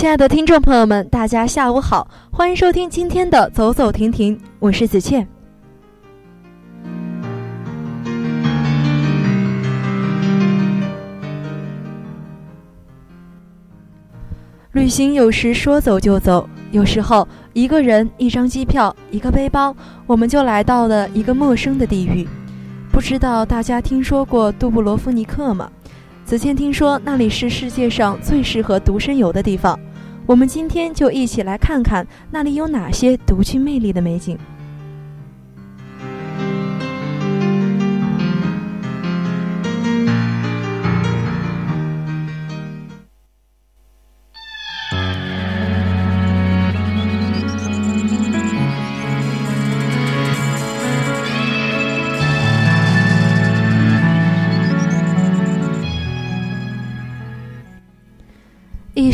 亲爱的听众朋友们，大家下午好，欢迎收听今天的走走停停，我是子倩。旅行有时说走就走，有时候一个人、一张机票、一个背包，我们就来到了一个陌生的地域。不知道大家听说过杜布罗夫尼克吗？子倩听说那里是世界上最适合独身游的地方。我们今天就一起来看看那里有哪些独具魅力的美景。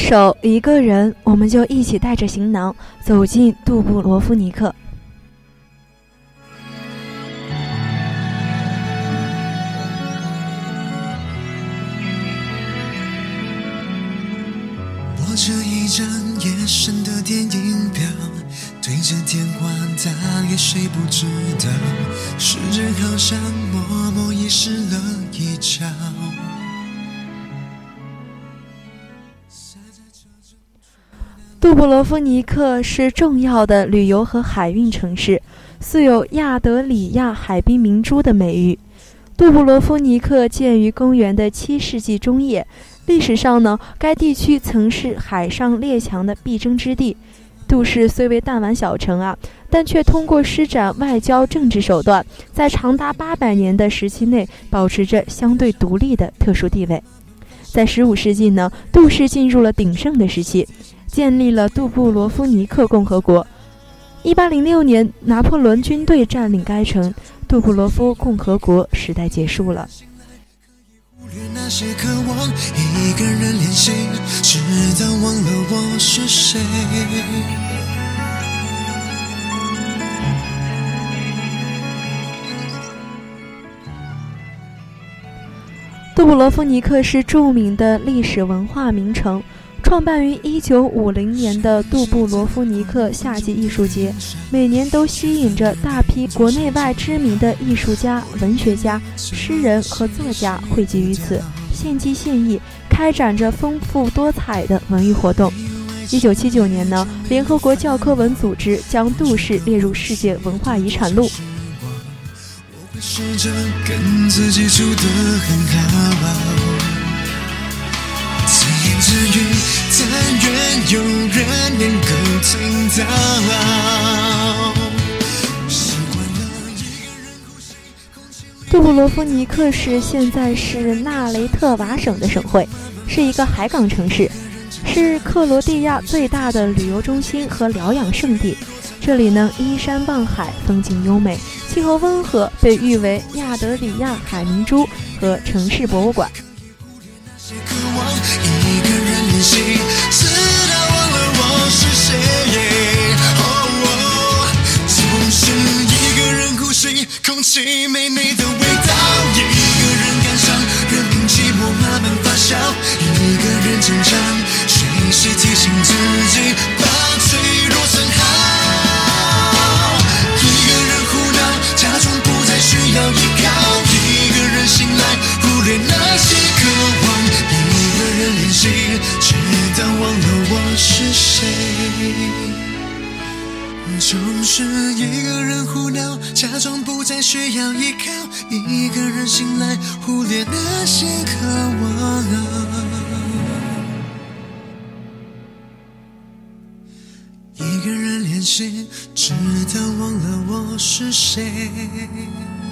一首一个人，我们就一起带着行囊走进杜布罗夫尼克。握着一张夜深的电影票，对着电话大约谁不知道？时间好像默默遗失了一角。杜布罗夫尼克是重要的旅游和海运城市，素有“亚德里亚海滨明珠”的美誉。杜布罗夫尼克建于公元的七世纪中叶，历史上呢，该地区曾是海上列强的必争之地。杜氏虽为弹丸小城啊，但却通过施展外交政治手段，在长达八百年的时期内保持着相对独立的特殊地位。在十五世纪呢，杜氏进入了鼎盛的时期。建立了杜布罗夫尼克共和国。一八零六年，拿破仑军队占领该城，杜布罗夫共和国时代结束了。杜布罗夫尼克是著名的历史文化名城。创办于一九五零年的杜布罗夫尼克夏季艺术节，每年都吸引着大批国内外知名的艺术家、文学家、诗人和作家汇集于此，献计献艺，开展着丰富多彩的文艺活动。一九七九年呢，联合国教科文组织将杜氏列入世界文化遗产录。但愿有人能够听到。杜布罗夫尼克市现在是纳雷特瓦省的省会，是一个海港城市，是克罗地亚最大的旅游中心和疗养胜地。这里呢依山傍海，风景优美，气候温和，被誉为亚德里亚海明珠和城市博物馆。安心，直到忘了我是谁。哦，我总是一个人呼吸，空气没你的味道。一个人感伤，任凭寂寞慢慢发酵。一个人成长，随时提醒自己。我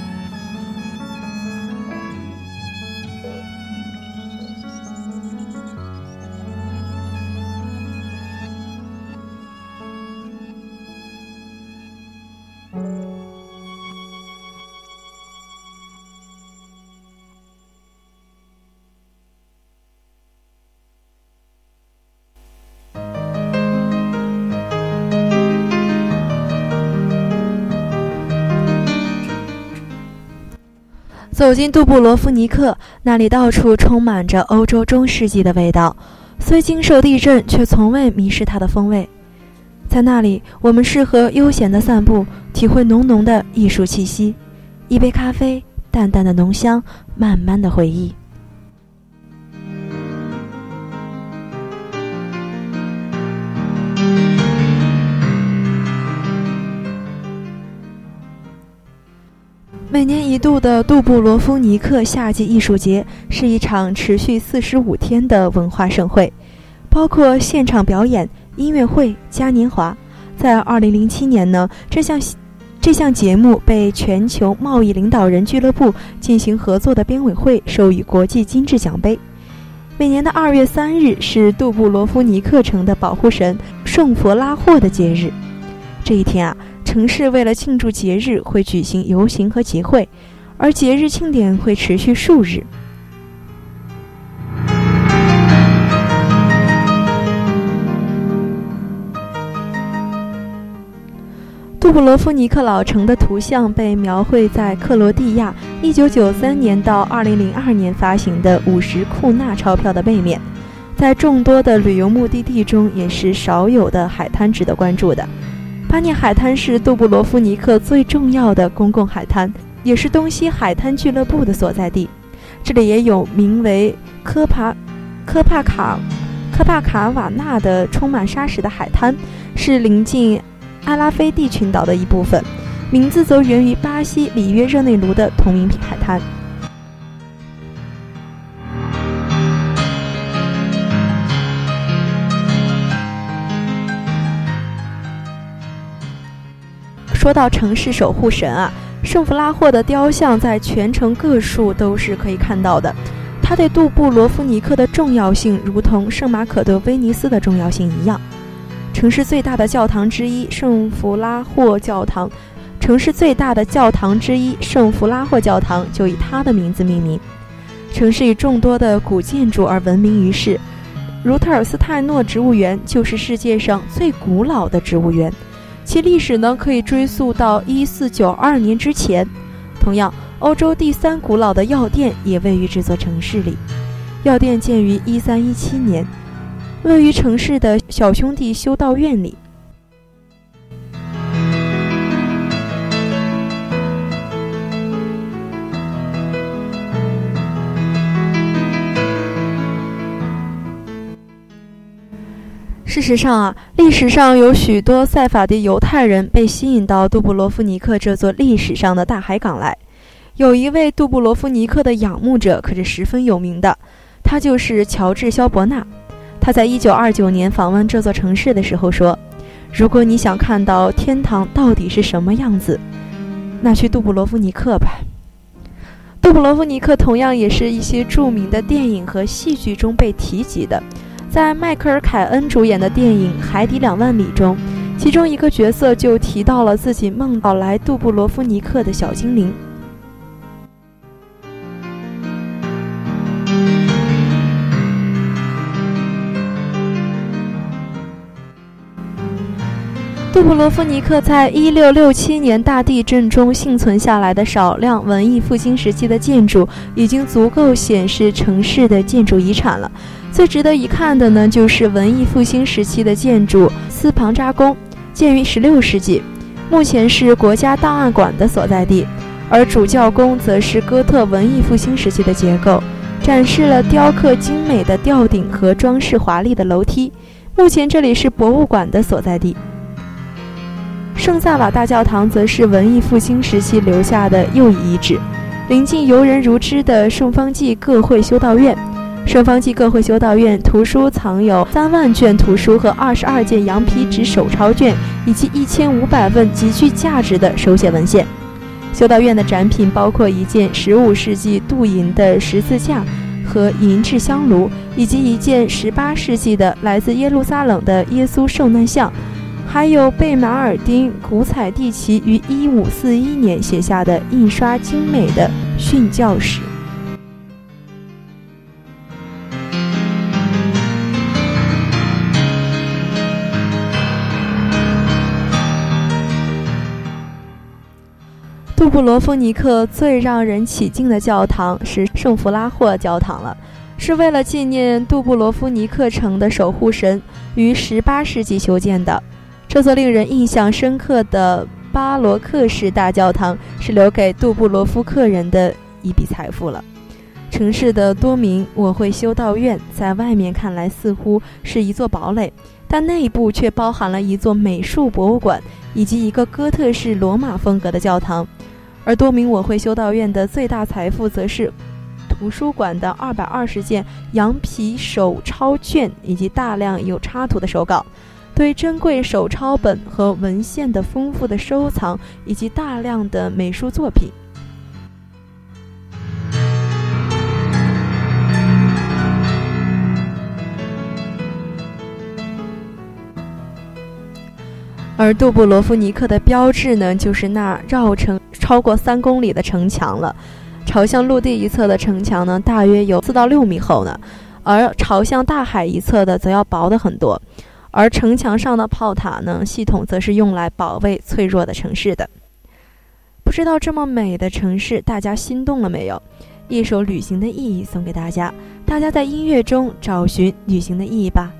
走进杜布罗夫尼克，那里到处充满着欧洲中世纪的味道，虽经受地震，却从未迷失它的风味。在那里，我们适合悠闲的散步，体会浓浓的艺术气息。一杯咖啡，淡淡的浓香，慢慢的回忆。度的杜布罗夫尼克夏季艺术节是一场持续四十五天的文化盛会，包括现场表演、音乐会、嘉年华。在二零零七年呢，这项这项节目被全球贸易领导人俱乐部进行合作的编委会授予国际金质奖杯。每年的二月三日是杜布罗夫尼克城的保护神圣弗拉霍的节日，这一天啊。城市为了庆祝节日，会举行游行和集会，而节日庆典会持续数日。杜布罗夫尼克老城的图像被描绘在克罗地亚1993年到2002年发行的五十库纳钞票的背面，在众多的旅游目的地中，也是少有的海滩值得关注的。巴涅海滩是杜布罗夫尼克最重要的公共海滩，也是东西海滩俱乐部的所在地。这里也有名为科帕科帕卡科帕卡瓦纳的充满沙石的海滩，是临近阿拉菲蒂群岛的一部分，名字则源于巴西里约热内卢的同名海滩。说到城市守护神啊，圣弗拉霍的雕像在全城各处都是可以看到的。他对杜布罗夫尼克的重要性，如同圣马可的威尼斯的重要性一样。城市最大的教堂之一圣弗拉霍教堂，城市最大的教堂之一圣弗拉霍教堂就以他的名字命名。城市以众多的古建筑而闻名于世，如特尔斯泰诺植物园就是世界上最古老的植物园。其历史呢，可以追溯到一四九二年之前。同样，欧洲第三古老的药店也位于这座城市里。药店建于一三一七年，位于城市的小兄弟修道院里。事实上啊，历史上有许多塞法迪犹太人被吸引到杜布罗夫尼克这座历史上的大海港来。有一位杜布罗夫尼克的仰慕者可是十分有名的，他就是乔治·肖伯纳。他在一九二九年访问这座城市的时候说：“如果你想看到天堂到底是什么样子，那去杜布罗夫尼克吧。”杜布罗夫尼克同样也是一些著名的电影和戏剧中被提及的。在迈克尔·凯恩主演的电影《海底两万里》中，其中一个角色就提到了自己梦到来杜布罗夫尼克的小精灵。杜普罗夫尼克在一六六七年大地震中幸存下来的少量文艺复兴时期的建筑，已经足够显示城市的建筑遗产了。最值得一看的呢，就是文艺复兴时期的建筑斯庞扎宫，建于16世纪，目前是国家档案馆的所在地。而主教宫则是哥特文艺复兴时期的结构，展示了雕刻精美的吊顶和装饰华丽的楼梯。目前这里是博物馆的所在地。圣萨瓦大教堂则是文艺复兴时期留下的又一遗址，临近游人如织的圣方济各会修道院。圣方济各会修道院图书藏有三万卷图书和二十二件羊皮纸手抄卷，以及一千五百份极具价值的手写文献。修道院的展品包括一件十五世纪镀银的十字架和银质香炉，以及一件十八世纪的来自耶路撒冷的耶稣受难像。还有贝马尔丁·古采蒂奇于1541年写下的印刷精美的训教史。杜布罗夫尼克最让人起敬的教堂是圣弗拉霍教堂了，是为了纪念杜布罗夫尼克城的守护神，于18世纪修建的。这座令人印象深刻的巴罗克式大教堂是留给杜布罗夫克人的一笔财富了。城市的多名我会修道院在外面看来似乎是一座堡垒，但内部却包含了一座美术博物馆以及一个哥特式罗马风格的教堂。而多名我会修道院的最大财富则是图书馆的二百二十件羊皮手抄卷以及大量有插图的手稿。对珍贵手抄本和文献的丰富的收藏，以及大量的美术作品。而杜布罗夫尼克的标志呢，就是那绕城超过三公里的城墙了。朝向陆地一侧的城墙呢，大约有四到六米厚呢，而朝向大海一侧的则要薄的很多。而城墙上的炮塔呢，系统则是用来保卫脆弱的城市的。不知道这么美的城市，大家心动了没有？一首旅行的意义送给大家，大家在音乐中找寻旅行的意义吧。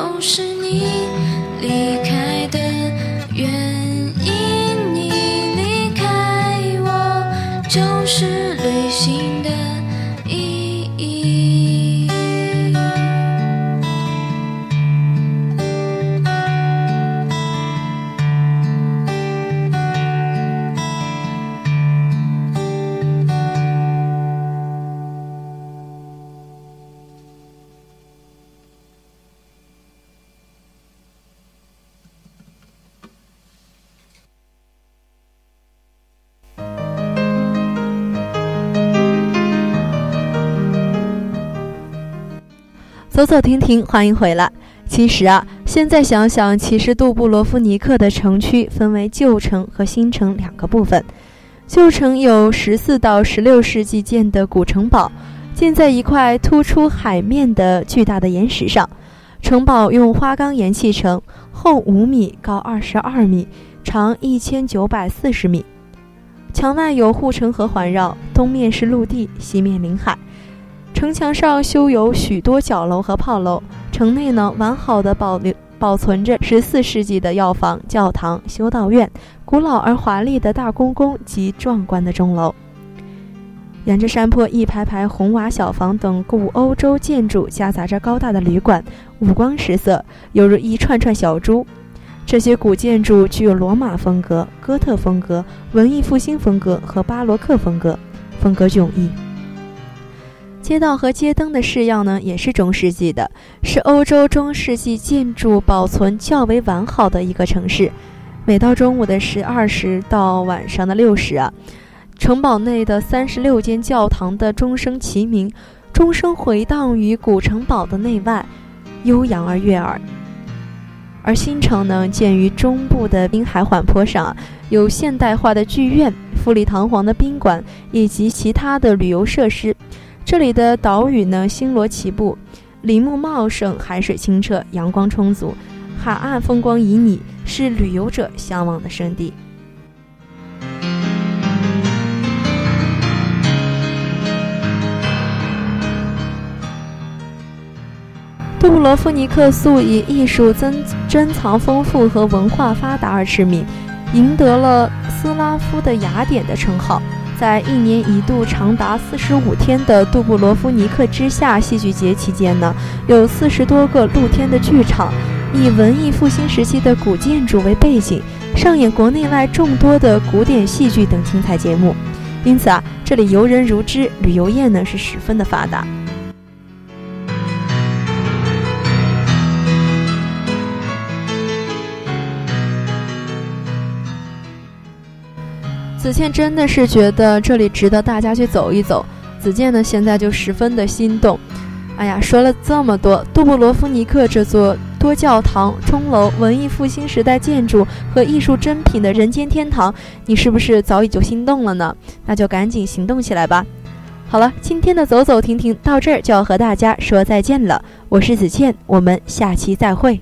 都是你离开走走停停，欢迎回来。其实啊，现在想想，其实杜布罗夫尼克的城区分为旧城和新城两个部分。旧城有十四到十六世纪建的古城堡，建在一块突出海面的巨大的岩石上。城堡用花岗岩砌成，厚五米，高二十二米，长一千九百四十米。墙外有护城河环绕，东面是陆地，西面临海。城墙上修有许多角楼和炮楼，城内呢完好的保留保存着十四世纪的药房、教堂、修道院、古老而华丽的大公宫及壮观的钟楼。沿着山坡，一排排红瓦小房等古欧洲建筑夹杂着高大的旅馆，五光十色，犹如一串串小珠。这些古建筑具有罗马风格、哥特风格、文艺复兴风格和巴洛克风格，风格迥异。街道和街灯的式样呢，也是中世纪的，是欧洲中世纪建筑保存较为完好的一个城市。每到中午的十二时到晚上的六时啊，城堡内的三十六间教堂的钟声齐鸣，钟声回荡于古城堡的内外，悠扬而悦耳。而新城呢，建于中部的滨海缓坡上，有现代化的剧院、富丽堂皇的宾馆以及其他的旅游设施。这里的岛屿呢，星罗棋布，林木茂盛，海水清澈，阳光充足，海岸风光旖旎，是旅游者向往的圣地。杜布罗夫尼克素以艺术珍珍藏丰富和文化发达而驰名，赢得了斯拉夫的雅典的称号。在一年一度长达四十五天的杜布罗夫尼克之夏戏剧节期间呢，有四十多个露天的剧场，以文艺复兴时期的古建筑为背景，上演国内外众多的古典戏剧等精彩节目。因此啊，这里游人如织，旅游业呢是十分的发达。子倩真的是觉得这里值得大家去走一走。子健呢，现在就十分的心动。哎呀，说了这么多，杜布罗夫尼克这座多教堂、钟楼、文艺复兴时代建筑和艺术珍品的人间天堂，你是不是早已就心动了呢？那就赶紧行动起来吧。好了，今天的走走停停到这儿就要和大家说再见了。我是子倩，我们下期再会。